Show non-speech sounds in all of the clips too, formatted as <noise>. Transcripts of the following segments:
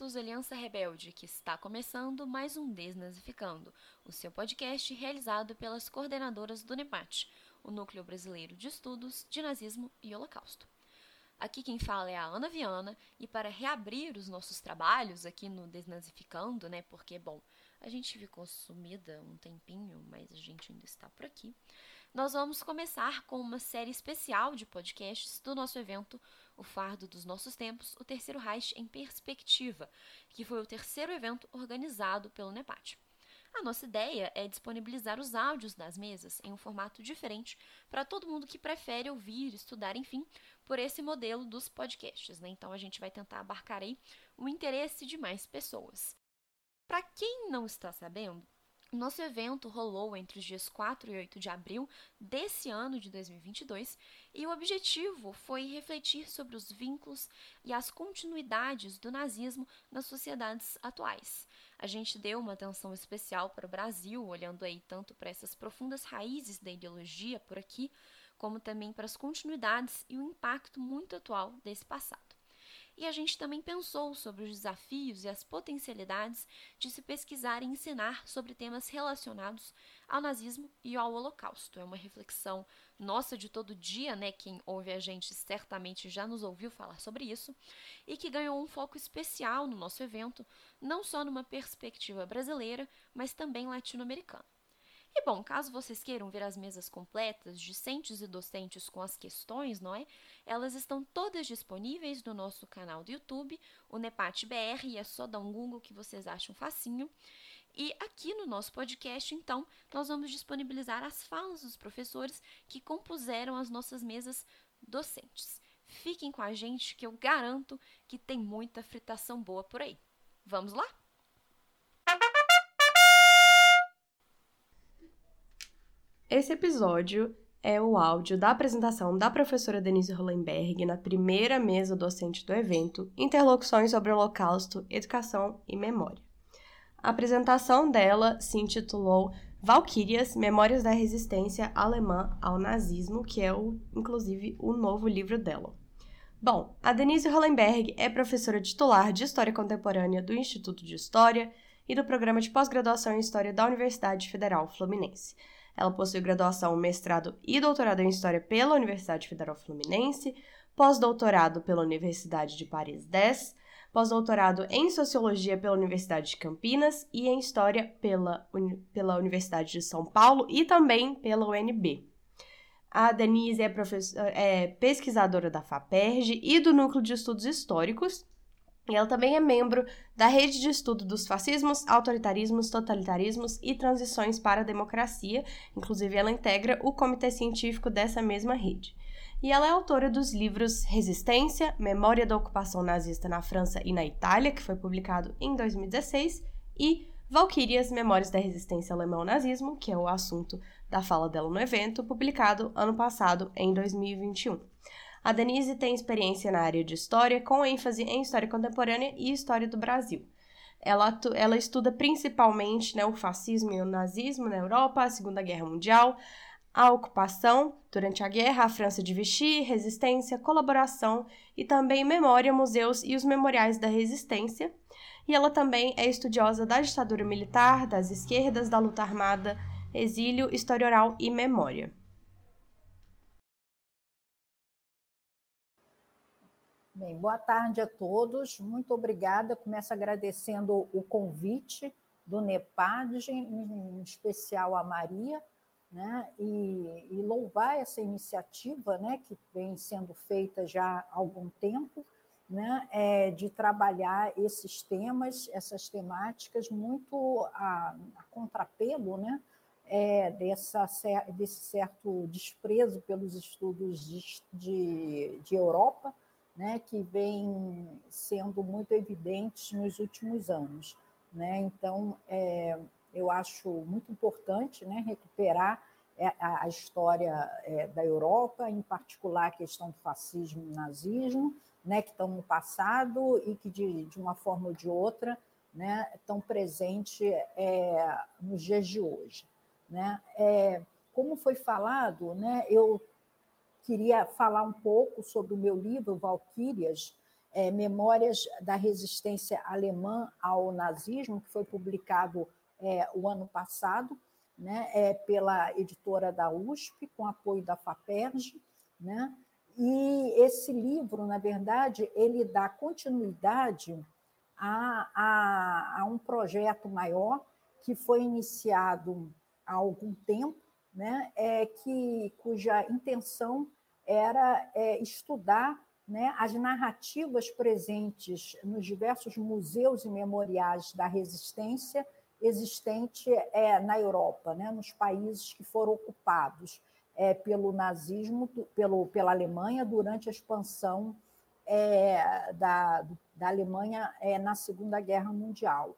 Opostos Aliança Rebelde, que está começando mais um Desnazificando, o seu podcast realizado pelas coordenadoras do NEPAT, o Núcleo Brasileiro de Estudos de Nazismo e Holocausto. Aqui quem fala é a Ana Viana, e para reabrir os nossos trabalhos aqui no Desnazificando, né, porque, bom, a gente ficou sumida um tempinho, mas a gente ainda está por aqui, nós vamos começar com uma série especial de podcasts do nosso evento O Fardo dos Nossos Tempos, o Terceiro Reich em Perspectiva, que foi o terceiro evento organizado pelo NEPAT. A nossa ideia é disponibilizar os áudios das mesas em um formato diferente para todo mundo que prefere ouvir, estudar, enfim, por esse modelo dos podcasts. Né? Então a gente vai tentar abarcar aí o interesse de mais pessoas. Para quem não está sabendo, nosso evento rolou entre os dias 4 e 8 de abril desse ano de 2022 e o objetivo foi refletir sobre os vínculos e as continuidades do nazismo nas sociedades atuais. A gente deu uma atenção especial para o Brasil, olhando aí tanto para essas profundas raízes da ideologia por aqui, como também para as continuidades e o impacto muito atual desse passado e a gente também pensou sobre os desafios e as potencialidades de se pesquisar e ensinar sobre temas relacionados ao nazismo e ao Holocausto. É uma reflexão nossa de todo dia, né? Quem ouve a gente certamente já nos ouviu falar sobre isso, e que ganhou um foco especial no nosso evento, não só numa perspectiva brasileira, mas também latino-americana. E bom, caso vocês queiram ver as mesas completas, discentes e docentes com as questões, não é? Elas estão todas disponíveis no nosso canal do YouTube, o Nepat BR, e é só dar um Google que vocês acham facinho. E aqui no nosso podcast, então, nós vamos disponibilizar as falas dos professores que compuseram as nossas mesas docentes. Fiquem com a gente que eu garanto que tem muita fritação boa por aí. Vamos lá? Esse episódio é o áudio da apresentação da professora Denise Hollenberg na primeira mesa docente do evento Interlocuções sobre o Holocausto, Educação e Memória. A apresentação dela se intitulou Valquírias, Memórias da Resistência Alemã ao Nazismo, que é, o, inclusive, o novo livro dela. Bom, a Denise Hollenberg é professora titular de História Contemporânea do Instituto de História e do Programa de Pós-Graduação em História da Universidade Federal Fluminense. Ela possui graduação, mestrado e doutorado em História pela Universidade Federal Fluminense, pós-doutorado pela Universidade de Paris 10, pós-doutorado em Sociologia pela Universidade de Campinas e em História pela, pela Universidade de São Paulo e também pela UNB. A Denise é, é pesquisadora da FAPERJ e do Núcleo de Estudos Históricos e ela também é membro da rede de estudo dos fascismos, autoritarismos, totalitarismos e transições para a democracia. Inclusive, ela integra o comitê científico dessa mesma rede. E ela é autora dos livros Resistência, Memória da Ocupação Nazista na França e na Itália, que foi publicado em 2016, e Valquírias, Memórias da Resistência Alemã ao Nazismo, que é o assunto da fala dela no evento, publicado ano passado, em 2021. A Denise tem experiência na área de história, com ênfase em história contemporânea e história do Brasil. Ela, ela estuda principalmente né, o fascismo e o nazismo na Europa, a Segunda Guerra Mundial, a ocupação durante a guerra, a França de Vichy, resistência, colaboração e também memória, museus e os memoriais da resistência. E ela também é estudiosa da ditadura militar, das esquerdas, da luta armada, exílio, história oral e memória. Bem, boa tarde a todos. Muito obrigada. Começo agradecendo o convite do NEPAD, em especial a Maria, né? E, e, louvar essa iniciativa, né, que vem sendo feita já há algum tempo, né, é, de trabalhar esses temas, essas temáticas muito a, a contrapelo, né, é, dessa, desse certo desprezo pelos estudos de, de, de Europa, né, que vem sendo muito evidentes nos últimos anos. Né? Então, é, eu acho muito importante né, recuperar é, a, história é, da Europa, em particular a questão do fascismo e nazismo, né, que estão no passado e que, de, de uma forma ou de outra, né, estão presentes é, nos dias de hoje. Né? É, como foi falado, né, eu queria falar um pouco sobre o meu livro, Valquírias, é, Memórias da Resistência Alemã ao Nazismo, que foi publicado é, o ano passado, né, é, pela editora da USP, com apoio da FAPERJ. Né, e esse livro, na verdade, ele dá continuidade a, a, a um projeto maior que foi iniciado há algum tempo, né, é, que, cuja intenção era é, estudar né, as narrativas presentes nos diversos museus e memoriais da resistência existente é, na Europa, né, nos países que foram ocupados é, pelo nazismo, pelo, pela Alemanha durante a expansão é, da, da Alemanha é, na Segunda Guerra Mundial.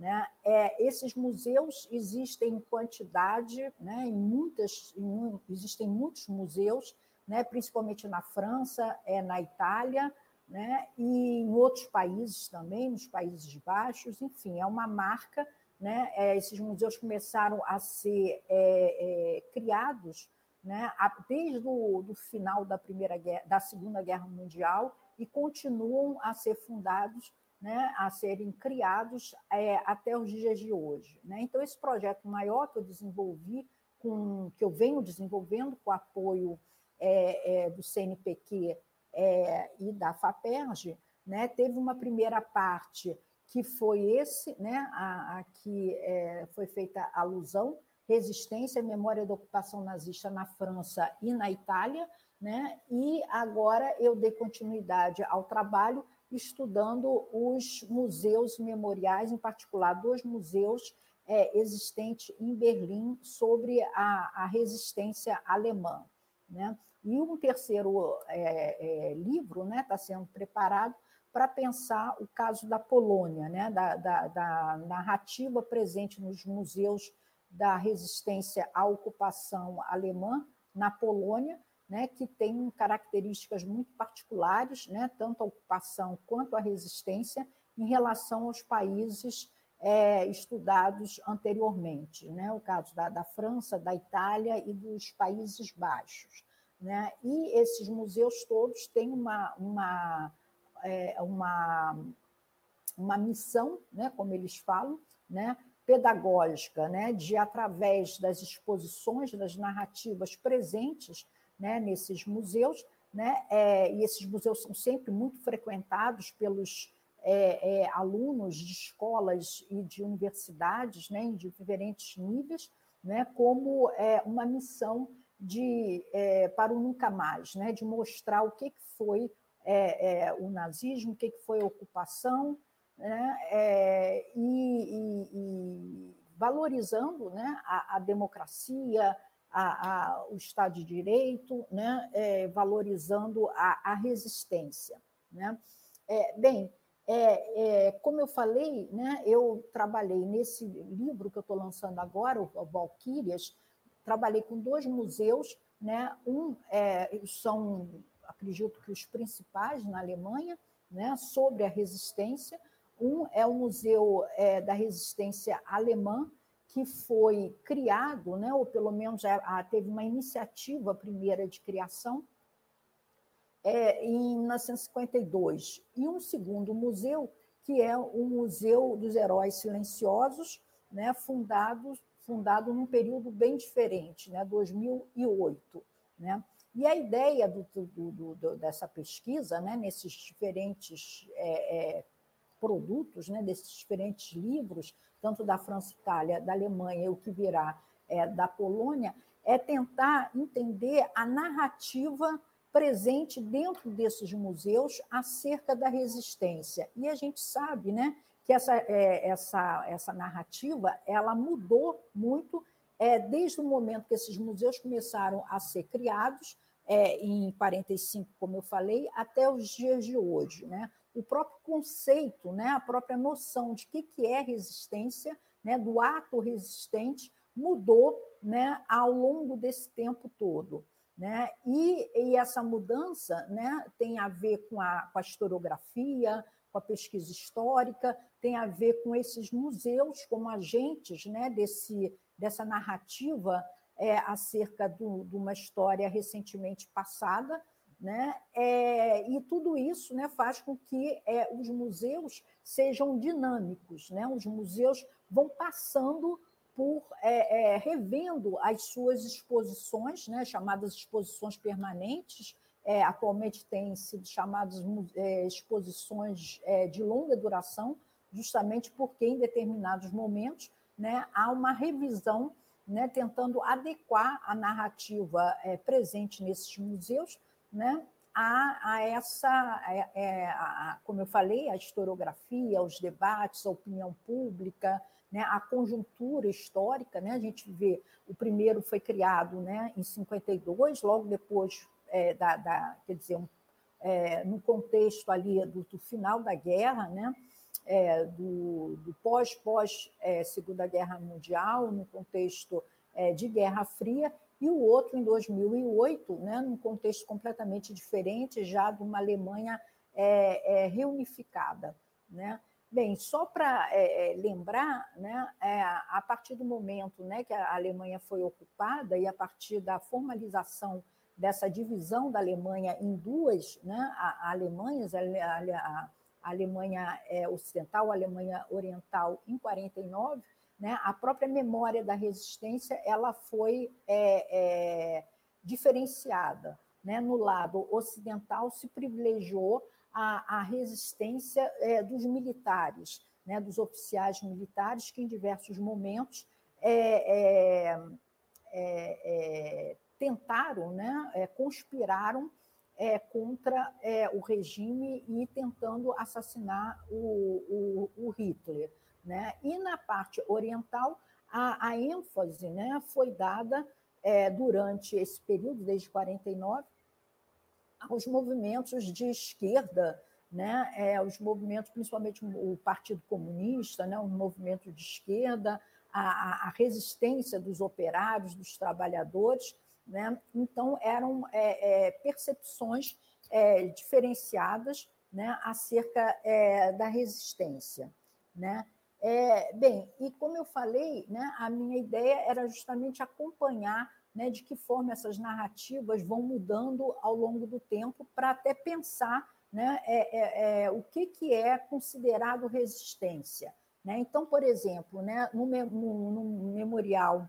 Né? É, esses museus existem em quantidade, né, em muitas, em, existem muitos museus, né, principalmente na França, é, na Itália, né, e em outros países também, nos Países Baixos, enfim, é uma marca. Né, é, esses museus começaram a ser é, é criados né, desde o do final da, primeira guerra, da Segunda Guerra Mundial e continuam a ser fundados né, a serem criados é, até os dias de hoje. Né? Então, esse projeto maior que eu desenvolvi, com, que eu venho desenvolvendo com apoio é, é, do CNPq é, e da FAPERJ, né, teve uma primeira parte que foi esse, né, a, a que é, foi feita alusão, resistência e memória da ocupação nazista na França e na Itália, né, e agora eu dei continuidade ao trabalho estudando os museus memoriais, em particular dois museus é, existentes em Berlim sobre a, a resistência alemã. Né? E um terceiro é, é, livro está né, tá sendo preparado para pensar o caso da Polônia, né, da, da, da, narrativa presente nos museus da resistência à ocupação alemã na Polônia, né, que tem características muito particulares, né, tanto a ocupação quanto a resistência, em relação aos países é, estudados anteriormente, né, o caso da, da, França, da Itália e dos Países Baixos. Né, e esses museus todos têm uma, uma, é, uma, uma missão, né, como eles falam, né, pedagógica, né, de, através das exposições, das narrativas presentes, né, nesses museus, né, é, e esses museus são sempre muito frequentados pelos é, é, alunos de escolas e de universidades, né, em diferentes níveis, né, como é, uma missão de é, para o nunca mais, né, de mostrar o que, que foi é, o nazismo, o que, que foi a ocupação, né, e, e, e, valorizando né, a, a democracia, a, a, o Estado de Direito, né, é, valorizando a, a, resistência. Né? É, bem, é, é como eu falei, né, eu trabalhei nesse livro que eu estou lançando agora, o Valquírias, trabalhei com dois museus, né, um é, são, acredito que os principais na Alemanha, né, sobre a resistência, um é o Museu é, da Resistência Alemã, que foi criado, né, ou pelo menos teve uma iniciativa primeira de criação, é, em 1952. E um segundo museu, que é o Museu dos Heróis Silenciosos, né, fundado, fundado num período bem diferente, né, 2008. Né? E a ideia do, do, do, dessa pesquisa, né, nesses diferentes é, é, produtos, né, desses diferentes livros, tanto da França, Itália, da Alemanha e o que virá é, da Polônia, é tentar entender a narrativa presente dentro desses museus acerca da resistência. E a gente sabe né, que essa, é, essa, essa narrativa ela mudou muito é, desde o momento que esses museus começaram a ser criados, é, em 45, como eu falei, até os dias de hoje. Né? O próprio conceito, né, a própria noção de que, que é resistência, né, do ato resistente, mudou né, ao longo desse tempo todo. Né? E, e essa mudança né, tem a ver com a, com a historiografia, com a pesquisa histórica, tem a ver com esses museus como agentes né, desse, dessa narrativa é, acerca do, de uma história recentemente passada, Né? É, e tudo isso né, faz com que é, os museus sejam dinâmicos, né? os museus vão passando por é, é, revendo as suas exposições, né, chamadas exposições permanentes, é, atualmente têm sido chamadas é, exposições de longa duração, justamente porque em determinados momentos né, há uma revisão né, tentando adequar a narrativa presente nesses museus né, a, a essa, é, a, como eu falei, a historiografia, os debates, a opinião pública, né, a conjuntura histórica. Né, a gente vê, o primeiro foi criado né, em 52, logo depois é, da, da, quer dizer, um, é, no contexto ali do, do final da guerra, né, é, do, do pós-pós é, Segunda Guerra Mundial, no contexto é, de Guerra Fria, e o outro em 2008, né, num contexto completamente diferente, já de uma Alemanha é, reunificada. Né? Bem, só para é, lembrar, né, é, a partir do momento né, que a Alemanha foi ocupada e a partir da formalização dessa divisão da Alemanha em duas né, a, a Alemanhas, a, a, a Alemanha é, Ocidental, a Alemanha Oriental, em 49, né, a própria memória da resistência ela foi é, é, diferenciada. Né? No lado ocidental se privilegiou a, a resistência é, dos militares, né, dos oficiais militares que em diversos momentos é, é, é, tentaram, né, conspiraram é, contra é, o regime e tentando assassinar o, o, o Hitler. Né? E na parte oriental, a, a ênfase né, foi dada é, durante esse período, desde 49, aos movimentos de esquerda, né, é, os movimentos, principalmente o Partido Comunista, né, um movimento de esquerda, a, a resistência dos operários, dos trabalhadores, né? Então, eram é, é, percepções é, diferenciadas né, acerca é, da resistência. Né? É, bem, e como eu falei, né, a minha ideia era justamente acompanhar né, de que forma essas narrativas vão mudando ao longo do tempo para até pensar né, é, é, o que, que é considerado resistência. Né? Então, por exemplo, né, no, no, no memorial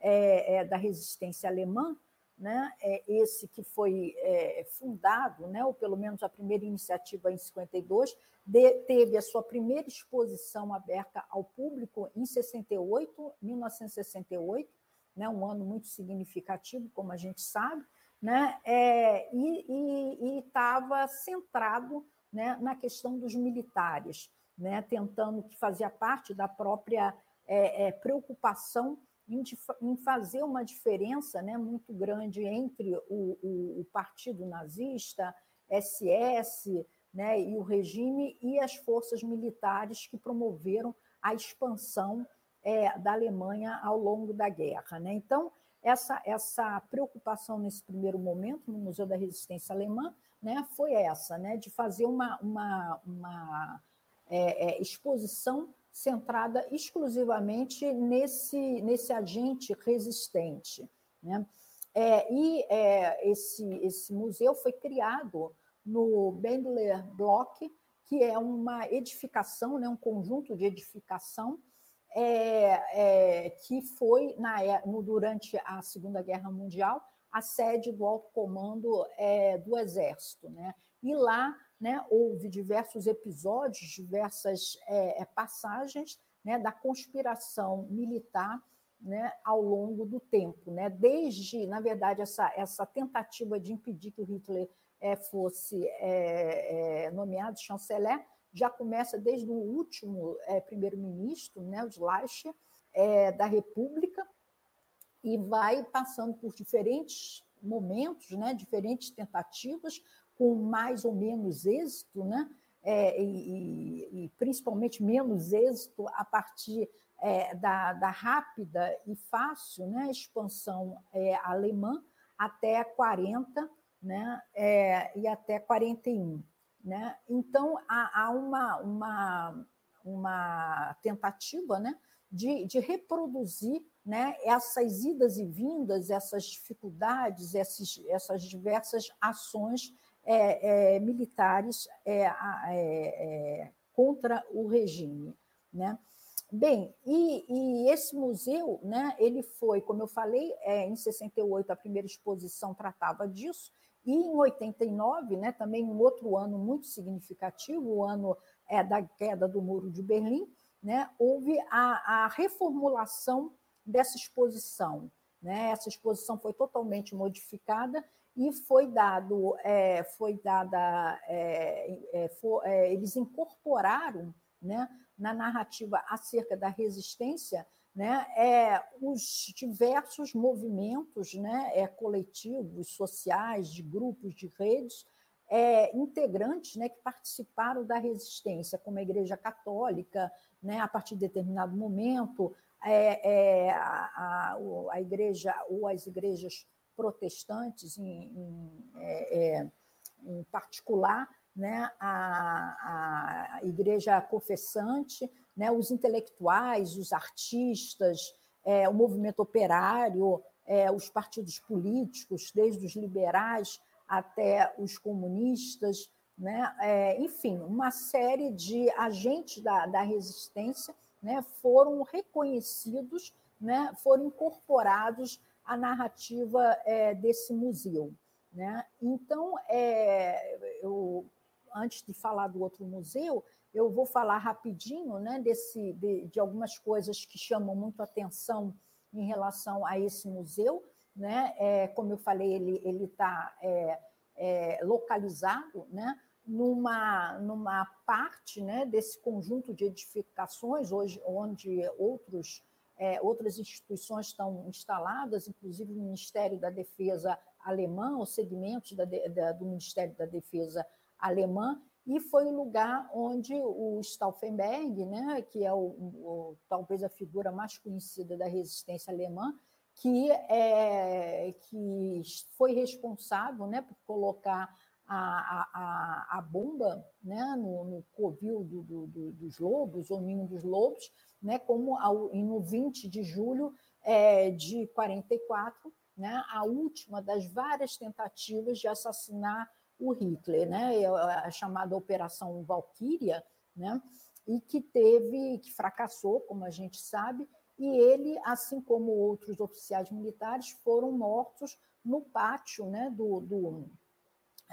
é, é, da resistência alemã, né, é esse que foi é, fundado, né, ou pelo menos a primeira iniciativa em 52, de, teve a sua primeira exposição aberta ao público em 68, 1968, né, um ano muito significativo, como a gente sabe, né, é, e estava centrado né, na questão dos militares, né, tentando que fazia parte da própria é, é, preocupação em, em fazer uma diferença né, muito grande entre o, o, o partido nazista, SS, né, e o regime e as forças militares que promoveram a expansão é, da Alemanha ao longo da guerra. Né? Então, essa, essa preocupação nesse primeiro momento no Museu da Resistência Alemã né, foi essa, né, de fazer uma, uma, uma é, é, exposição centrada exclusivamente nesse, nesse agente resistente. Né? É, e é, esse, esse museu foi criado no Bendler Block, que é uma edificação, né, um conjunto de edificação é, é, que foi na, é, no, durante a Segunda Guerra Mundial a sede do alto comando é, do Exército. Né? E lá né, houve diversos episódios, diversas é, é, passagens né, da conspiração militar né, ao longo do tempo. Né? Desde, na verdade, essa, essa tentativa de impedir que o Hitler é, fosse é, é, nomeado chanceler já começa desde o último é, primeiro-ministro, né, o Schleicher, é, da República, e vai passando por diferentes momentos, né, diferentes tentativas, com mais ou menos êxito, né? É, e, e, principalmente menos êxito a partir é, da, da, rápida e fácil né, expansão é, alemã até 40 né, é, e até 41. Né? Então, há, há uma, uma, uma tentativa né, de, de reproduzir né, essas idas e vindas, essas dificuldades, essas, essas diversas ações é, é, militares é, é, contra o regime. Né? Bem, e, e, esse museu, né, ele foi, como eu falei, é, em 68 a primeira exposição tratava disso, e em 89, né, também um outro ano muito significativo, o ano é, da queda do Muro de Berlim, né, houve a, a reformulação dessa exposição. Né? Essa exposição foi totalmente modificada e foi dado, é, foi dada, é, é, for, é, eles incorporaram né, na narrativa acerca da resistência né, é, os diversos movimentos né, é, coletivos, sociais, de grupos, de redes, é, integrantes né, que participaram da resistência, como a Igreja Católica, né, a partir de determinado momento, é, é, a, a, a, igreja ou as igrejas protestantes, em, em, é, é, em particular, né, a, a igreja confessante, né, os intelectuais, os artistas, é, o movimento operário, é, os partidos políticos, desde os liberais até os comunistas, né, é, enfim, uma série de agentes da, da resistência né, foram reconhecidos, né, foram incorporados à narrativa é, desse museu. Né? Então, é, eu, antes de falar do outro museu, eu vou falar rapidinho né, desse, de, de algumas coisas que chamam muito atenção em relação a esse museu. Né? É, como eu falei, ele está é, é, localizado né, numa, numa parte né, desse conjunto de edificações, hoje, onde outros, é, outras instituições estão instaladas, inclusive o Ministério da Defesa alemã, os segmentos da, da, do Ministério da Defesa alemã, e foi o lugar onde o Stauffenberg, né, que é o, o, talvez a figura mais conhecida da resistência alemã, que, é, que foi responsável né, por colocar a, a, a bomba né, no, no covil do, do, do, dos lobos, ou ninho dos lobos, né, como ao, no 20 de julho é, de 44, né, a última das várias tentativas de assassinar o Hitler, né, é a chamada Operação Valkyria, né, e que teve, que fracassou, como a gente sabe, e ele, assim como outros oficiais militares, foram mortos no pátio né, do, do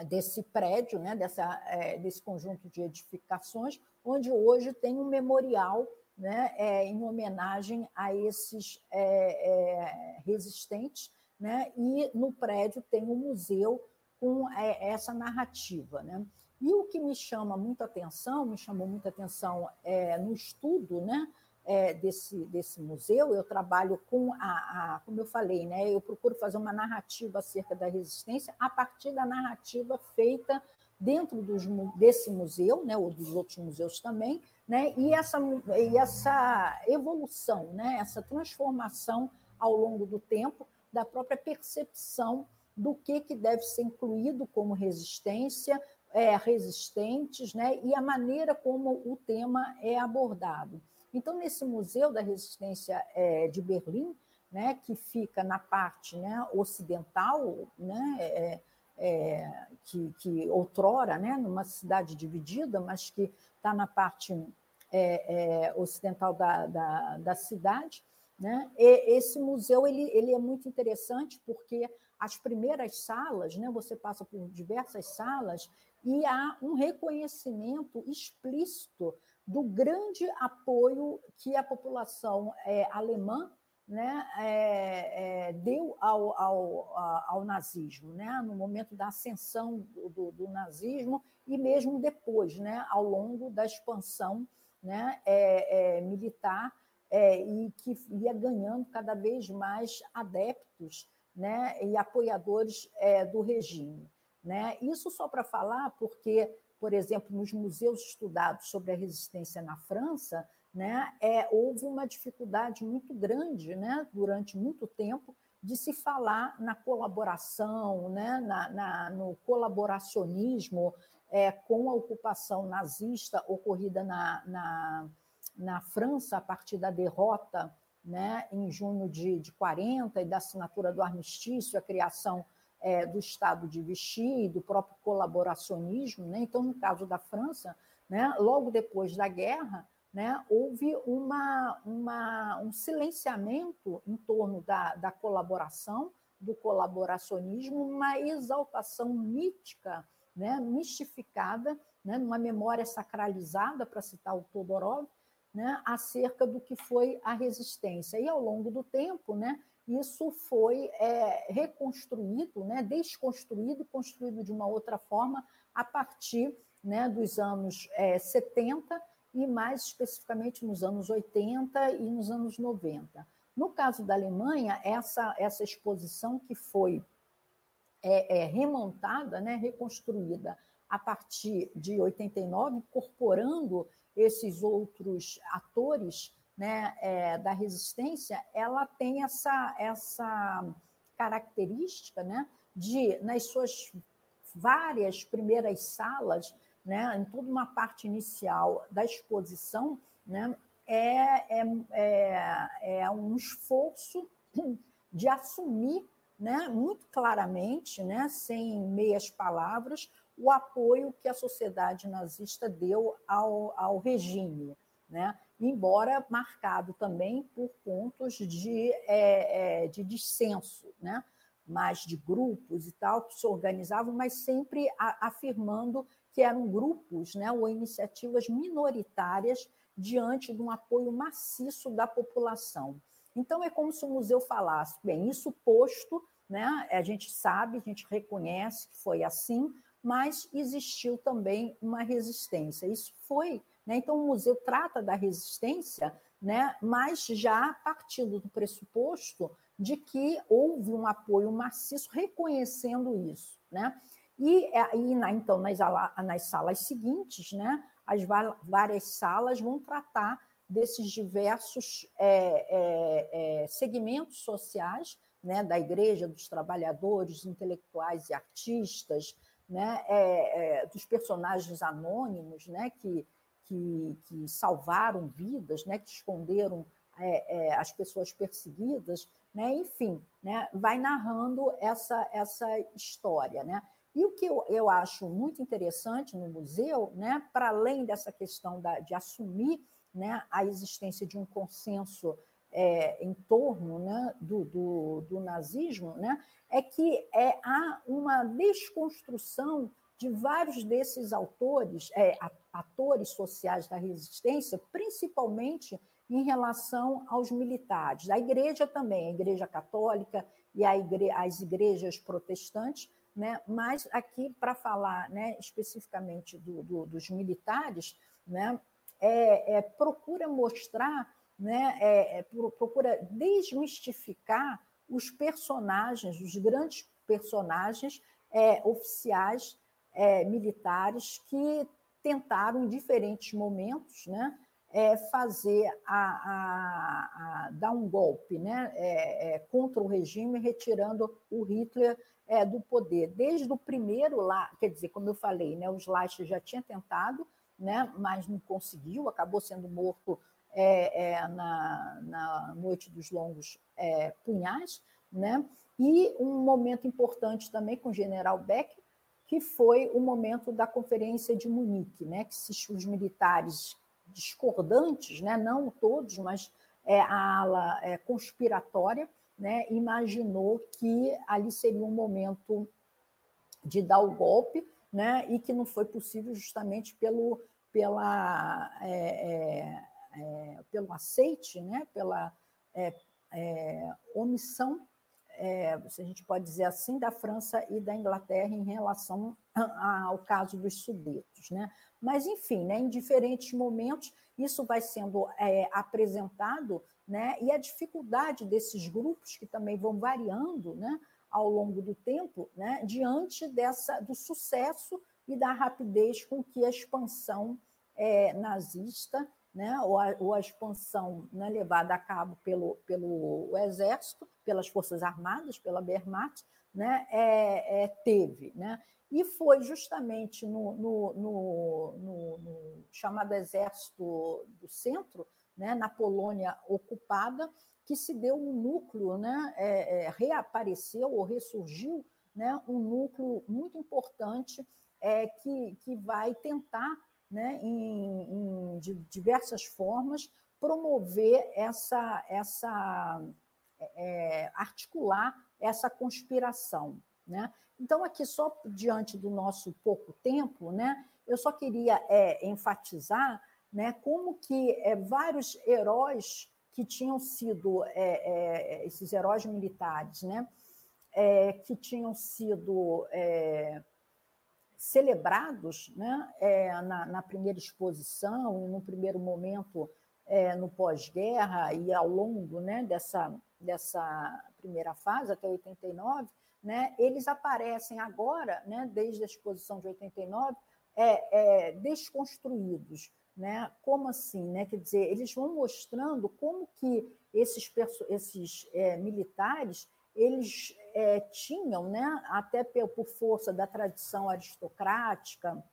desse prédio, né, dessa, é, desse conjunto de edificações, onde hoje tem um memorial né, é, em homenagem a esses é, é resistentes, né, e no prédio tem um museu com é, essa narrativa. Né. E o que me chama muita atenção, me chamou muita atenção é, no estudo né, é, desse, desse museu, eu trabalho com a, a, como eu falei, né, eu procuro fazer uma narrativa acerca da resistência a partir da narrativa feita dentro dos, desse museu, né, ou dos outros museus também, né, e, essa, e essa evolução, né, essa transformação ao longo do tempo da própria percepção do que, que deve ser incluído como resistência, é, resistentes, né, e a maneira como o tema é abordado. Então, nesse Museu da Resistência é, de Berlim, né, que fica na parte né, ocidental, né, é, é, que, que outrora, né, numa cidade dividida, mas que está na parte é, é, ocidental da, da, da cidade, né? Esse museu ele, ele é muito interessante porque as primeiras salas, né, você passa por diversas salas e há um reconhecimento explícito do grande apoio que a população é, alemã né, é, é, deu ao, ao, ao, nazismo, né, no momento da ascensão do, do, nazismo e mesmo depois, né, ao longo da expansão né, é, é, militar é, e que ia ganhando cada vez mais adeptos né, e apoiadores do regime. Né? Isso só para falar porque por exemplo, nos museus estudados sobre a resistência na França, né, é, houve uma dificuldade muito grande, né, durante muito tempo, de se falar na colaboração, né, na, na no colaboracionismo é, com a ocupação nazista ocorrida na, na, na França a partir da derrota né, em junho de, de 40 e da assinatura do armistício, a criação é, do Estado de Vichy, do próprio colaboracionismo. Né? Então, no caso da França, né, logo depois da guerra, né, houve uma, uma, um silenciamento em torno da, da colaboração, do colaboracionismo, uma exaltação mítica, né, mistificada, né, numa memória sacralizada, para citar o Todorov, né, acerca do que foi a resistência. E ao longo do tempo, né, isso foi é, reconstruído, né, desconstruído e construído de uma outra forma a partir né, dos anos é, 70 e mais especificamente nos anos 80 e nos anos 90. No caso da Alemanha, essa, essa exposição que foi é, é, remontada, né, reconstruída a partir de 89, incorporando esses outros atores né, é, da resistência, ela tem essa, essa característica né, de, nas suas várias primeiras salas, né, em toda uma parte inicial da exposição, né, é, é, é, é um esforço de assumir né, muito claramente, né, sem meias palavras, o apoio que a sociedade nazista deu ao, ao regime, né? Embora marcado também por pontos de, é, é, de dissenso, né? mais de grupos e tal, que se organizavam, mas sempre a, afirmando que eram grupos né, ou iniciativas minoritárias diante de um apoio maciço da população. Então, é como se o museu falasse: bem, isso posto, né, a gente sabe, a gente reconhece que foi assim, mas existiu também uma resistência. Isso foi. Né, então, o museu trata da resistência, né, mas já partindo do pressuposto de que houve um apoio maciço reconhecendo isso. Né? E, é, na, então, nas, nas salas seguintes, né, as várias salas vão tratar desses diversos é, é, é, segmentos sociais né, da igreja, dos trabalhadores, intelectuais e artistas, né, é, é, dos personagens anônimos né, que, que, que salvaram vidas, né, que esconderam as pessoas perseguidas, né, enfim, né, vai narrando essa, essa história. Né? E o que eu, eu acho muito interessante no museu, né, para além dessa questão da, de assumir né, a existência de um consenso é, em torno né, do, do, do, nazismo, né, é que é, há uma desconstrução de vários desses autores, é, atores sociais da resistência, principalmente em relação aos militares. A igreja também, a igreja católica e igre as igrejas protestantes, né? mas aqui, para falar né, especificamente do, do, dos militares, né, é, é, procura mostrar, né, é, é procura desmistificar os personagens, os grandes personagens é, oficiais é, militares que tentaram, em diferentes momentos, né, fazer a, a, a, dar um golpe né, contra o regime, retirando o Hitler é, do poder. Desde o primeiro lá, quer dizer, como eu falei, né, o Schleicher já tinha tentado, né, mas não conseguiu, acabou sendo morto é, é, na, na Noite dos Longos é, Punhais, né? e um momento importante também com o general Beck, que foi o momento da Conferência de Munique, né? que se, os militares discordantes, né? não todos, mas é, a ala é, conspiratória, né, imaginou que ali seria um momento de dar o golpe, né, e que não foi possível justamente pelo, pela, é, é, é pelo aceite, né, pela é, é, se a gente pode dizer assim, da França e da Inglaterra em relação ao caso dos Sudetos. Né? Mas, enfim, né, em diferentes momentos, isso vai sendo apresentado né? E a dificuldade desses grupos, que também vão variando né, ao longo do tempo, né, diante dessa, do sucesso e da rapidez com que a expansão é, nazista né, ou, a, ou a expansão né, levada a cabo pelo, pelo Exército, pelas Forças Armadas, pela Wehrmacht, né, é, é, teve. Né? E foi justamente no, no, no, no, chamado Exército do Centro, né, na Polônia ocupada, que se deu um núcleo, né, é, é, reapareceu ou ressurgiu né, um núcleo muito importante é, que, que vai tentar, né, em, em diversas formas, promover essa, essa é, articular essa conspiração. Né? Então, aqui, só diante do nosso pouco tempo, né, eu só queria é, enfatizar né, como que é, vários heróis que tinham sido, é, é esses heróis militares, né, é, que tinham sido é, celebrados né, na, na, primeira exposição e no primeiro momento no pós-guerra e ao longo né, dessa, dessa primeira fase, até 89, né, eles aparecem agora, né, desde a exposição de 89, é, é, desconstruídos. Né? Como assim? Né? Quer dizer, eles vão mostrando como que esses, esses é, militares eles é, tinham, né, até por força da tradição aristocrática,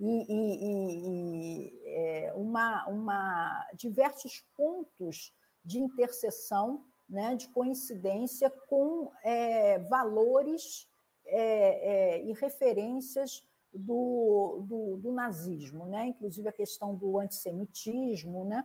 e, e, e é, uma, uma, diversos pontos de interseção né, de coincidência com é, valores é, é, e referências do, do, do, nazismo, né? inclusive a questão do antissemitismo, né?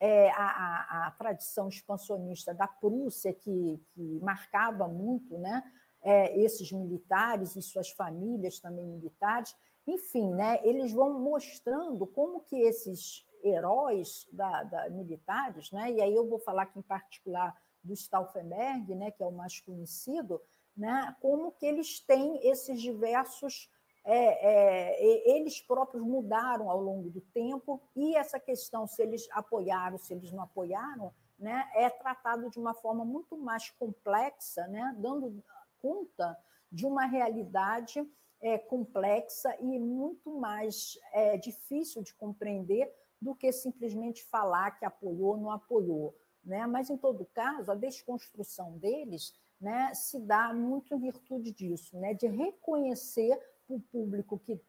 É, a, a, tradição expansionista da Prússia, que, que marcava muito né? É, esses militares e suas famílias também militares, enfim, né? eles vão mostrando como que esses heróis da, da militares, né? e aí eu vou falar aqui em particular do Stauffenberg, né, que é o mais conhecido, né, como que eles têm esses diversos. É, é, eles próprios mudaram ao longo do tempo, e essa questão, se eles apoiaram, se eles não apoiaram, né, é tratado de uma forma muito mais complexa, né, dando conta de uma realidade é, complexa e muito mais é, difícil de compreender do que simplesmente falar que apoiou ou não apoiou. Né? Mas, em todo caso, a desconstrução deles né, se dá muito em virtude disso, né, de reconhecer o público que,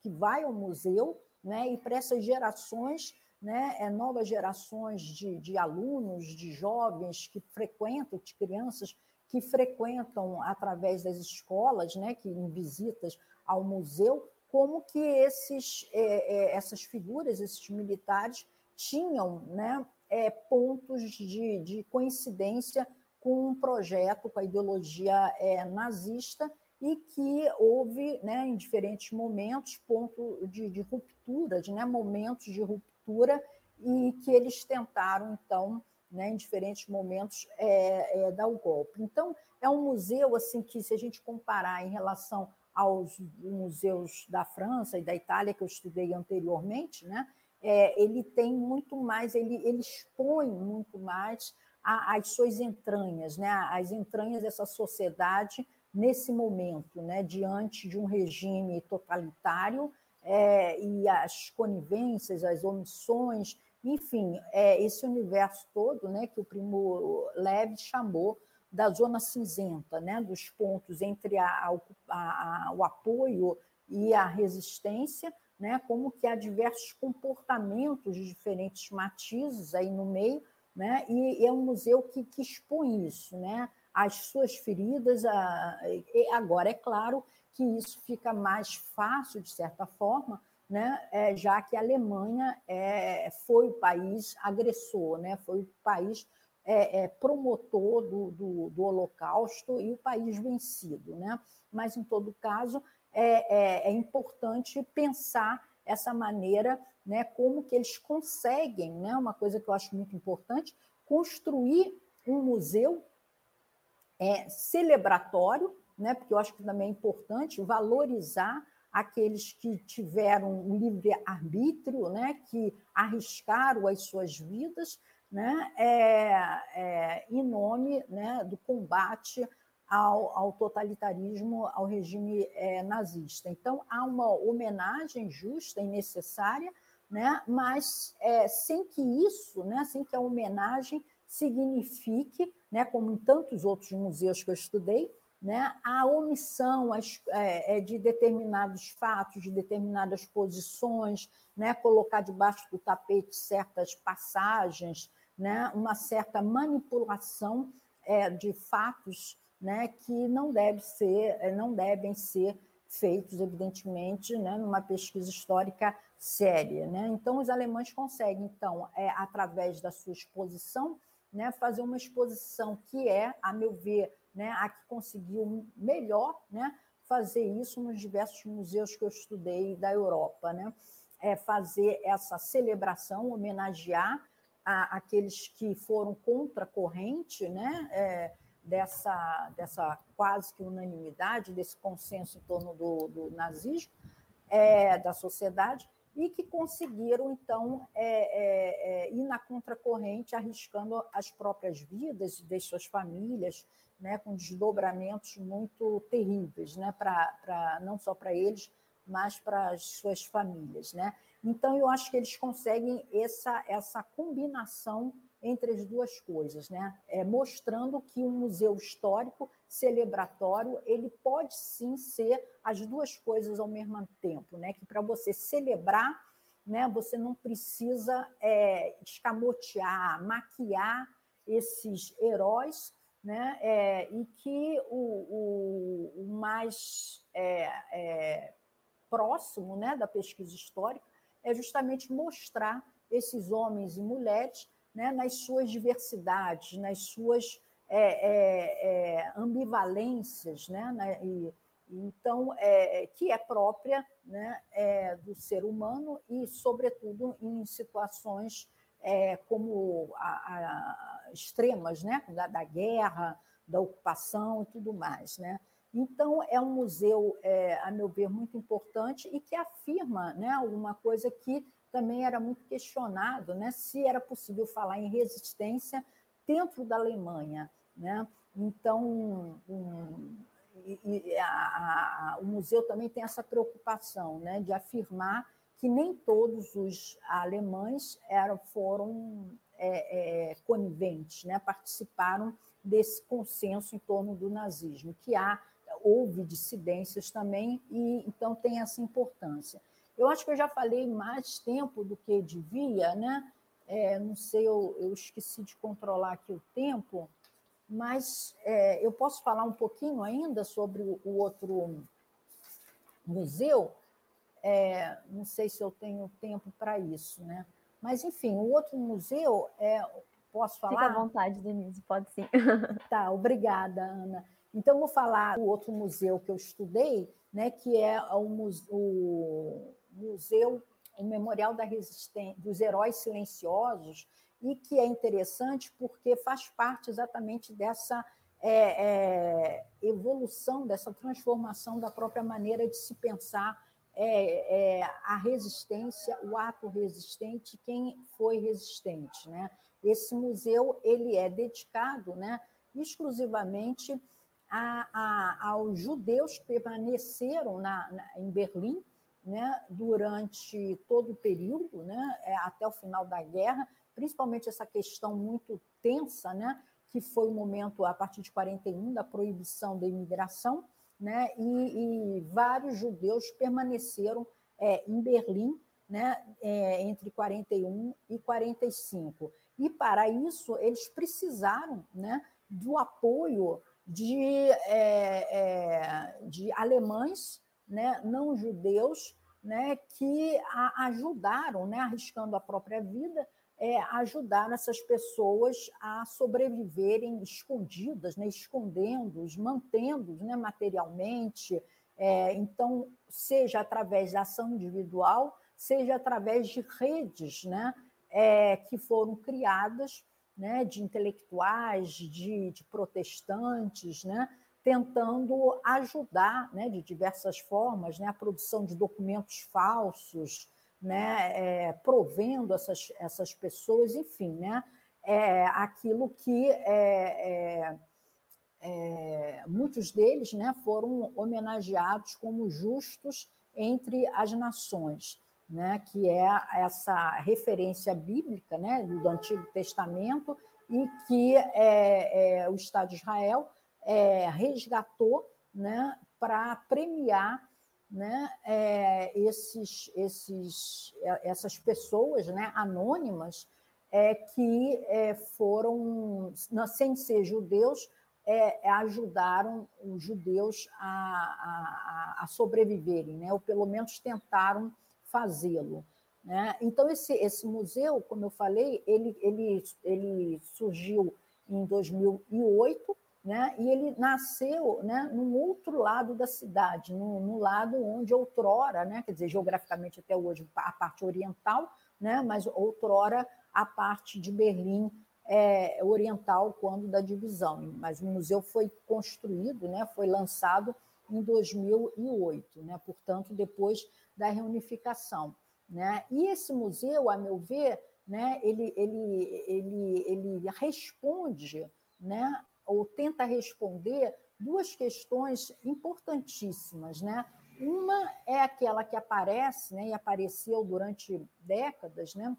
que vai ao museu né, e para essas gerações, né, é, novas gerações de, de alunos, de jovens que frequentam, de crianças que frequentam através das escolas, né, que em visitas ao museu, como que esses, é, é, essas figuras, esses militares, tinham né, é, pontos de, de, coincidência com um projeto, com a ideologia é, nazista, e que houve, né, em diferentes momentos, ponto de, de ruptura, de, né, momentos de ruptura, e que eles tentaram, então, né, em diferentes momentos, é, é, dar o golpe. Então, é um museu assim que, se a gente comparar em relação aos museus da França e da Itália que eu estudei anteriormente, né, é, ele tem muito mais, ele, ele expõe muito mais a, as suas entranhas, né? as entranhas dessa sociedade nesse momento, né? diante de um regime totalitário é, e as conivências, as omissões, enfim, é, esse universo todo né, que o Primo Levi chamou da zona cinzenta, né, dos pontos entre a, a, a, o apoio e a resistência, né, como que há diversos comportamentos de diferentes matizes aí no meio, né, e é um museu que, que expõe isso, né, as suas feridas. A, agora, é claro que isso fica mais fácil, de certa forma, né, é, já que a Alemanha é, foi o país agressor, né, foi o país é, é, promotor do, do, do, Holocausto e o país vencido. Né? Mas, em todo caso, é, é, é importante pensar essa maneira, né, como que eles conseguem, né, uma coisa que eu acho muito importante, construir um museu é, celebratório, né, porque eu acho que também é importante valorizar aqueles que tiveram um livre-arbítrio, né, que arriscaram as suas vidas né, é, é, em nome né, do combate ao, ao totalitarismo, ao regime é, nazista. Então, há uma homenagem justa e necessária né? mas é, sem que isso, né? sem que a homenagem signifique, né? como em tantos outros museus que eu estudei, né? a omissão é, é, de determinados fatos, de determinadas posições, né? colocar debaixo do tapete certas passagens, né? uma certa manipulação é, de fatos né? que não, deve ser, é, não devem ser feitos, evidentemente, né? numa pesquisa histórica séria. Né? Então, os alemães conseguem, então, é, através da sua exposição, né, fazer uma exposição que é, a meu ver, né, a que conseguiu melhor né, fazer isso nos diversos museus que eu estudei da Europa. Né? É fazer essa celebração, homenagear a, aqueles que foram contra a corrente né, é, dessa, dessa quase que unanimidade, desse consenso em torno do, do nazismo, é, da sociedade, e que conseguiram, então, é, é, é, ir na contracorrente, arriscando as próprias vidas de suas famílias, né, com desdobramentos muito terríveis, né, pra, pra, não só para eles, mas para as suas famílias. Né? Então, eu acho que eles conseguem essa, essa combinação entre as duas coisas, né? É, mostrando que um museu histórico celebratório ele pode sim ser as duas coisas ao mesmo tempo, né? Que para você celebrar, né, você não precisa é, escamotear, maquiar esses heróis, né? É, e que o, o, o mais é, é, próximo, né, da pesquisa histórica é justamente mostrar esses homens e mulheres né, nas suas diversidades, nas suas é, é, é, ambivalências, né, e, então é, que é própria né, é, do ser humano e, sobretudo, em situações é, como a, a, extremas, né, da, da, guerra, da ocupação e tudo mais, né. Então é um museu, a meu ver, muito importante e que afirma, né, alguma coisa que também era muito questionado né, se era possível falar em resistência dentro da Alemanha. Né? Então, um, e, a, a, o museu também tem essa preocupação né, de afirmar que nem todos os alemães eram, foram é, é, coniventes, né, participaram desse consenso em torno do nazismo, que há houve dissidências também e então tem essa importância. Eu acho que eu já falei mais tempo do que devia, né? É, não sei, eu, eu, esqueci de controlar aqui o tempo, mas é, eu posso falar um pouquinho ainda sobre o, o outro museu. É, não sei se eu tenho tempo para isso, né? Mas, enfim, o outro museu, é, posso falar? Fica à vontade, Denise, pode sim. <laughs> Tá, obrigada, Ana. Então, vou falar do outro museu que eu estudei, né, que é o, o museu, o Memorial dos Heróis Silenciosos, e que é interessante porque faz parte exatamente dessa é, é, evolução, dessa transformação da própria maneira de se pensar é, é a resistência, o ato resistente, quem foi resistente. Né? Esse museu ele é dedicado né, exclusivamente a, a, aos judeus que permaneceram na, na, em Berlim né, durante todo o período, né, é, até o final da guerra, principalmente essa questão muito tensa, né, que foi o momento, a partir de 41, da proibição da imigração, né, e, e vários judeus permaneceram é, em Berlim né, é, entre 41 e 45. E, para isso, eles precisaram né, do apoio de, é, é de alemães né, não judeus, né, que a, ajudaram, né, arriscando a própria vida, é, ajudaram essas pessoas a sobreviverem escondidas, né, escondendo-os, mantendo-os né, materialmente. É, então, seja através da ação individual, seja através de redes né, é, que foram criadas né, de intelectuais, de, de protestantes, né, tentando ajudar né, de diversas formas né, a produção de documentos falsos, né, é, provendo essas, essas pessoas, enfim, né, é, aquilo que é, é, é muitos deles né, foram homenageados como justos entre as nações. né, que é essa referência bíblica né, do Antigo Testamento e que é, é, o Estado de Israel é, resgatou né, para premiar né, é, esses, esses, é, essas pessoas né, anônimas é, que é, foram, sem ser judeus, é, ajudaram os judeus a, a, a sobreviverem, né, ou pelo menos tentaram fazê-lo. Né? Então, esse, esse museu, como eu falei, ele, ele, ele surgiu em 2008, né? e ele nasceu né, num outro lado da cidade, no, no lado onde outrora, né, quer dizer, geograficamente até hoje, a parte oriental, né, mas outrora a parte de Berlim é, oriental, quando da divisão. Mas o museu foi construído, né, foi lançado em 2008, né, portanto, depois da reunificação. Né? E esse museu, a meu ver, né, ele, ele, ele, ele responde né, ou tenta responder duas questões importantíssimas. Né? Uma é aquela que aparece né, e apareceu durante décadas, né?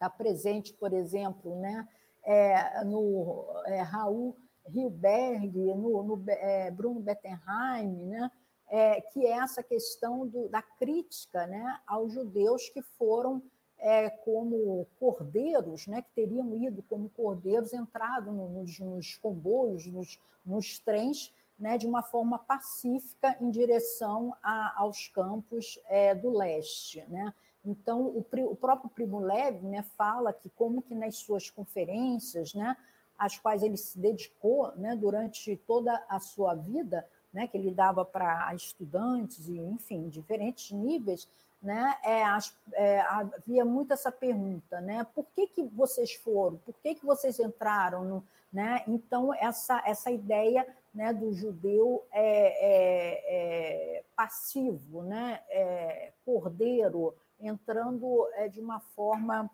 está presente, por exemplo, né, é, no é, Raul Hilberg, no, no é, Bruno Bettenheim, né, é, que é essa questão do, da crítica né, aos judeus que foram é, como cordeiros, né, que teriam ido como cordeiros, entrado no, nos, nos, comboios, nos, nos trens, né, de uma forma pacífica em direção a, aos campos é, do leste. Né? Então, o, o, próprio Primo Levi né, fala que como que nas suas conferências, né, às quais ele se dedicou né, durante toda a sua vida, né, que ele dava para estudantes e, enfim, diferentes níveis, né, é, as, é, havia muito essa pergunta, né, por que, que vocês foram, por que, que vocês entraram, no, né? Então essa essa ideia né, do judeu é, é, é passivo, né, é, cordeiro, entrando é, de uma forma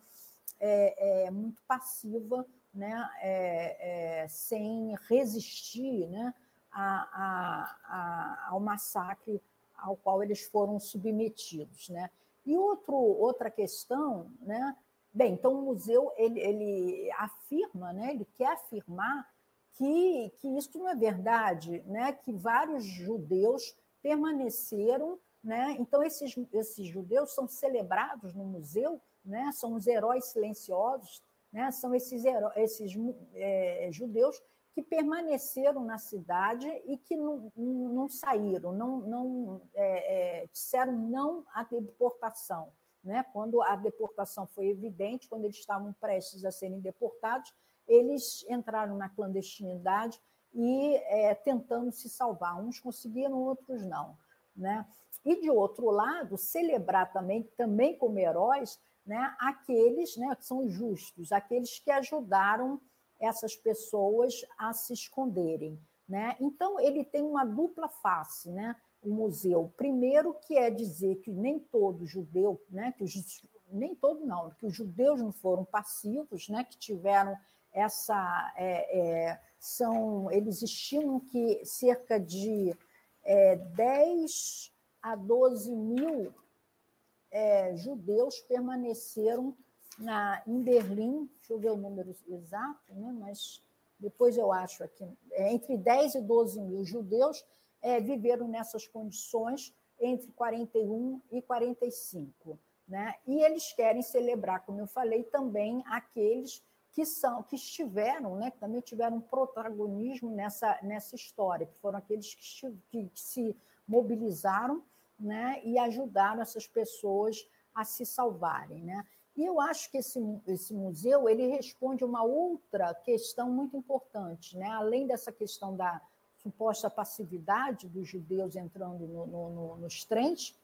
muito passiva, né, sem resistir, né, a, a, a, ao massacre ao qual eles foram submetidos. Né? E outro, outra questão, né? bem, então o museu ele, ele afirma, né? ele quer afirmar que, que isso não é verdade, né? que vários judeus permaneceram, né? então esses, esses judeus são celebrados no museu, né? são os heróis silenciosos, né? são esses, esses é, judeus que permaneceram na cidade e que não, não saíram, não, não é, é, disseram não à deportação. Né? Quando a deportação foi evidente, quando eles estavam prestes a serem deportados, eles entraram na clandestinidade e é, tentando se salvar. Uns conseguiram, outros não. Né? E, de outro lado, celebrar também, também como heróis, né, aqueles né, que são justos, aqueles que ajudaram essas pessoas a se esconderem. Né? Então, ele tem uma dupla face, né? o museu. Primeiro, que é dizer que nem todo judeu, né? que os, nem todo não, que os judeus não foram passivos, né? que tiveram essa. É, é, são, eles estimam que cerca de é, 10 a 12 mil é, judeus permaneceram na, em Berlim, deixa eu ver o número exato, né, mas depois eu acho aqui, é, entre 10 e 12 mil judeus é, viveram nessas condições entre 41 e 45. Né? E eles querem celebrar, como eu falei, também aqueles que são que estiveram, né, que também tiveram protagonismo nessa, nessa história, que foram aqueles que, que se mobilizaram né, e ajudaram essas pessoas a se salvarem. Né? E eu acho que esse, esse museu ele responde uma outra questão muito importante, né? além dessa questão da suposta passividade dos judeus entrando no, no, no, nos trens,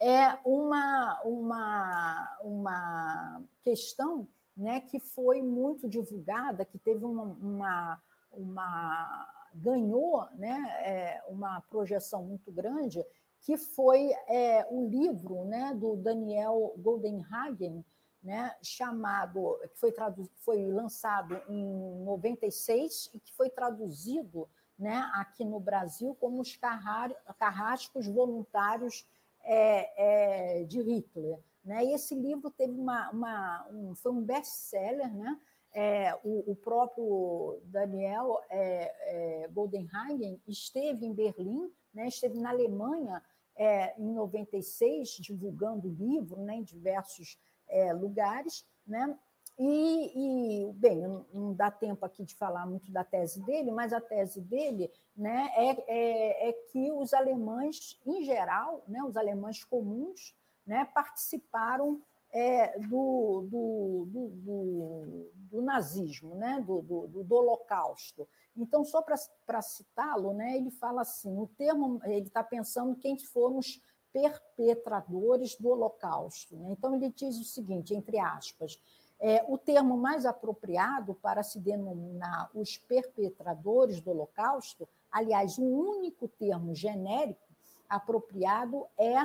é uma, uma, uma questão né, que foi muito divulgada, que teve uma, uma, uma ganhou né, é, uma projeção muito grande, que foi é, um livro né, do Daniel Goldenhagen, né, chamado, que foi, foi lançado em 96 e que foi traduzido né, aqui no Brasil como os carrascos voluntários é, é, de Hitler. Né? E esse livro teve uma, uma um, foi um best-seller, né? É, o, o, próprio Daniel é, é, Goldenhagen esteve em Berlim, né, esteve na Alemanha é, em 96, divulgando o livro né, em diversos é, lugares. Né, e, e, bem, não dá tempo aqui de falar muito da tese dele, mas a tese dele né, é, é, é que os alemães, em geral, né, os alemães comuns, né, participaram é, do, do, do, do, nazismo, né, do, do, do Holocausto. Então, só para citá-lo, né, ele fala assim: o termo, ele está pensando quem foram os perpetradores do Holocausto. Né? Então, ele diz o seguinte, entre aspas, é, o termo mais apropriado para se denominar os perpetradores do Holocausto, aliás, o único termo genérico apropriado é,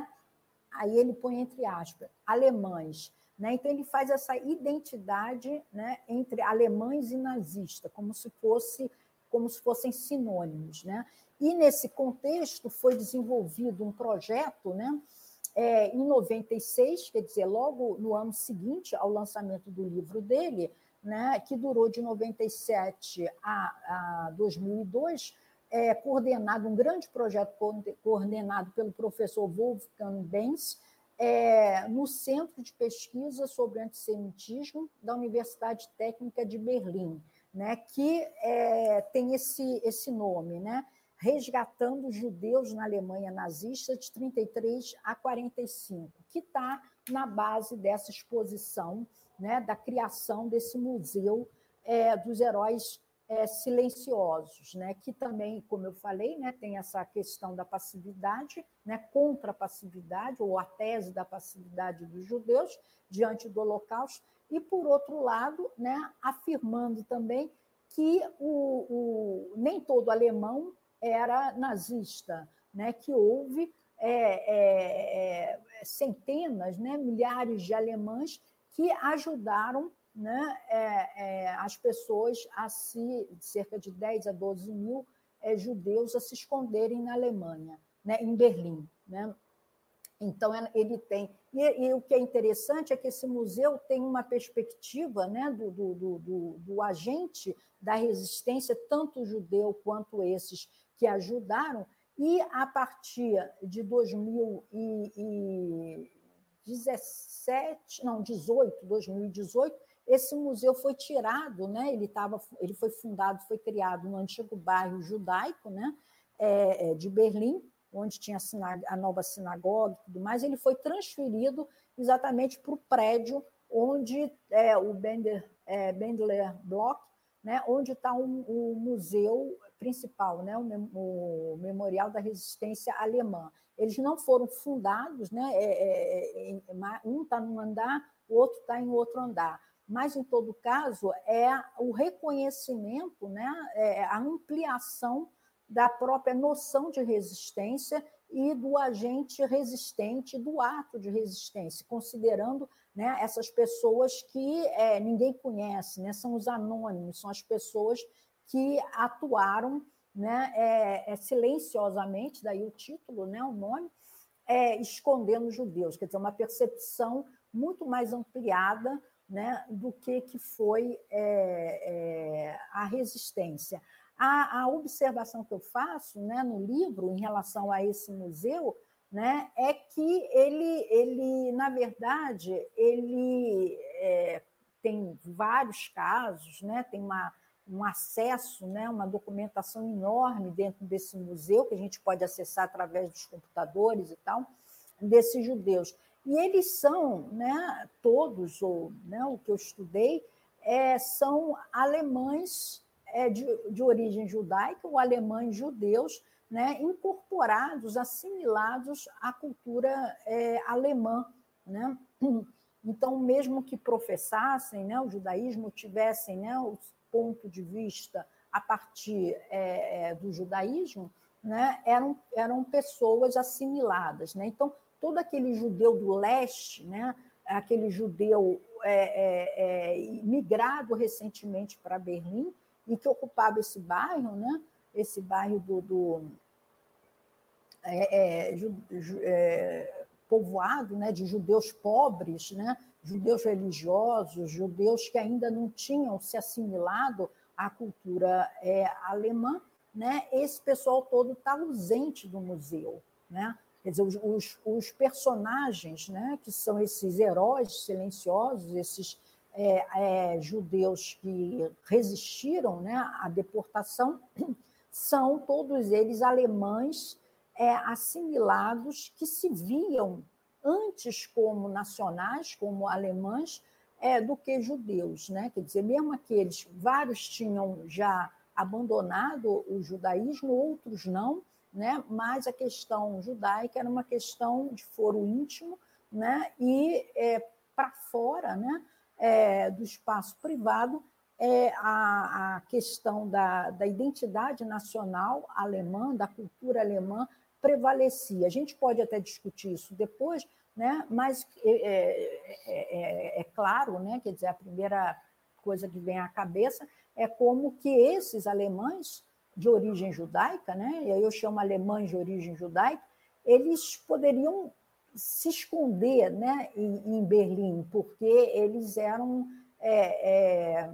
aí ele põe entre aspas, alemães. Né? Então, ele faz essa identidade né, entre alemães e nazista, como se fosse como se fossem sinônimos. Né? E, nesse contexto, foi desenvolvido um projeto né, é, em 96, quer dizer, logo no ano seguinte ao lançamento do livro dele, né, que durou de 97 a, a 2002, é, coordenado, um grande projeto coordenado pelo professor Wolfgang Benz, é, no Centro de Pesquisa sobre Antissemitismo da Universidade Técnica de Berlim, né, que é, tem esse, esse nome, né, resgatando judeus na Alemanha nazista de 33 a 45, que está na base dessa exposição, né, da criação desse museu é, dos heróis é, silenciosos, né, que também, como eu falei, né, tem essa questão da passividade, né, contra a passividade, ou a tese da passividade dos judeus diante do Holocausto, e, por outro lado, né, afirmando também que o, o nem todo alemão era nazista, né? que houve é, é, é, centenas, né? milhares de alemães que ajudaram né? É, é, as pessoas a se, cerca de 10 a 12 mil é, judeus a se esconderem na Alemanha, né? em Berlim. Né? Então, ele tem. E, e, o que é interessante é que esse museu tem uma perspectiva né, do, do, do, do agente da resistência, tanto judeu quanto esses que ajudaram, e a partir de 2017, não, 18, 2018, esse museu foi tirado, né? ele, tava, ele foi fundado, foi criado no antigo bairro judaico né? É, é de Berlim, onde tinha a nova sinagoga e tudo mais, ele foi transferido exatamente para o prédio onde é, o Bender, é, Bendler Block, né, onde está o um, um museu principal, né, o, Memorial da Resistência Alemã. Eles não foram fundados, né, é, é, é um está num andar, o outro está em outro andar. Mas, em todo caso, é o reconhecimento, né, é a ampliação da própria noção de resistência e do agente resistente, do ato de resistência, considerando né, essas pessoas que é, ninguém conhece, né, são os anônimos, são as pessoas que atuaram né, é, é, silenciosamente, daí o título, né, o nome, é, escondendo judeus, quer dizer, uma percepção muito mais ampliada né, do que, que foi é, é, a resistência. A, a, observação que eu faço né, no livro em relação a esse museu né, é que ele, ele, na verdade, ele é, tem vários casos, né, tem uma, um acesso, né, uma documentação enorme dentro desse museu, que a gente pode acessar através dos computadores e tal, desses judeus. E eles são, né, todos, ou né, o que eu estudei, é, são alemães é, de, de origem judaica, ou alemães judeus, né, incorporados, assimilados à cultura é, alemã. Né? Então, mesmo que professassem né, o judaísmo, tivessem né, o ponto de vista a partir é, é, do judaísmo, né, eram, eram pessoas assimiladas. Né? Então, todo aquele judeu do leste, né, aquele judeu é, é, é migrado recentemente para Berlim, e que ocupava esse bairro, né? esse bairro do, do é, é, é, povoado né, de judeus pobres, né, judeus religiosos, judeus que ainda não tinham se assimilado à cultura alemã, né, esse pessoal todo está ausente do museu. Né? Quer dizer, os, os, os, personagens, né, que são esses heróis silenciosos, esses é, é, judeus que resistiram né, à deportação, <clears throat> são todos eles alemães é, assimilados que se viam antes como nacionais, como alemães, é, do que judeus. Né? Quer dizer, mesmo aqueles, vários tinham já abandonado o judaísmo, outros não, né? mas a questão judaica era uma questão de foro íntimo né? e é, para fora né? É, do espaço privado é a, a questão da, da identidade nacional alemã, da cultura alemã, prevalecia. A gente pode até discutir isso depois, né? mas é, é, é, é, claro, né? quer dizer, a primeira coisa que vem à cabeça é como que esses alemães de origem judaica, né? e aí eu chamo alemães de origem judaica, eles poderiam se esconder né, em, em Berlim, porque eles eram é, é,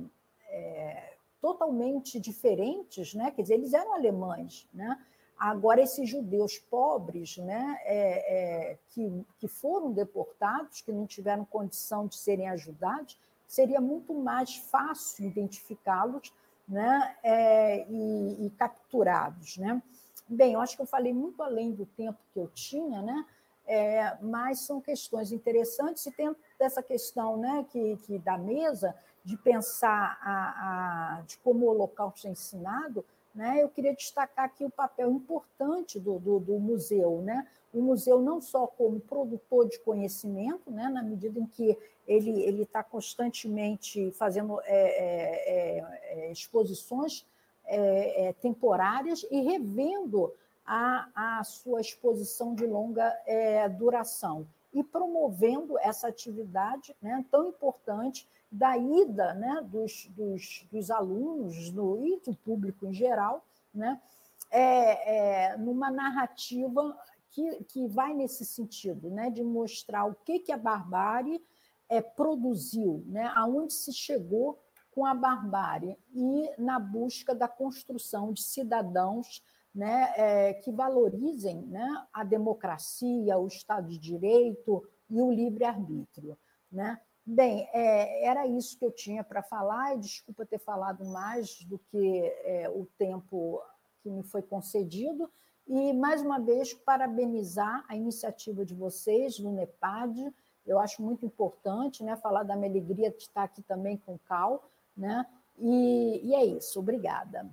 é, totalmente diferentes, né? quer dizer, eles eram alemães, né? Agora, esses judeus pobres, né, é, é, que, que foram deportados, que não tiveram condição de serem ajudados, seria muito mais fácil identificá-los né, é, e, e, capturados. Né? Bem, eu acho que eu falei muito além do tempo que eu tinha, né, é, mas são questões interessantes e tem dessa questão né, que, que da mesa de pensar a, a, de como o Holocausto é ensinado, né, eu queria destacar aqui o papel importante do, do, do, museu. Né? O museu não só como produtor de conhecimento, né, na medida em que ele está constantemente fazendo é, é, é, exposições é, é, temporárias e revendo a, a sua exposição de longa é, duração e promovendo essa atividade né, tão importante da ida né, dos, dos, dos alunos no, e do público em geral, né, é, é, numa narrativa que, que vai nesse sentido, né, de mostrar o que, que a barbárie é, produziu, né, aonde se chegou com a barbárie e na busca da construção de cidadãos né, é, que valorizem né, a democracia, o Estado de Direito e o livre-arbítrio. Né? Bem, é, era isso que eu tinha para falar, e desculpa ter falado mais do que é, o tempo que me foi concedido. E, mais uma vez, parabenizar a iniciativa de vocês, do NEPAD. Eu acho muito importante né, falar da minha alegria de estar aqui também com o Cal. Né? E, e é isso, obrigada.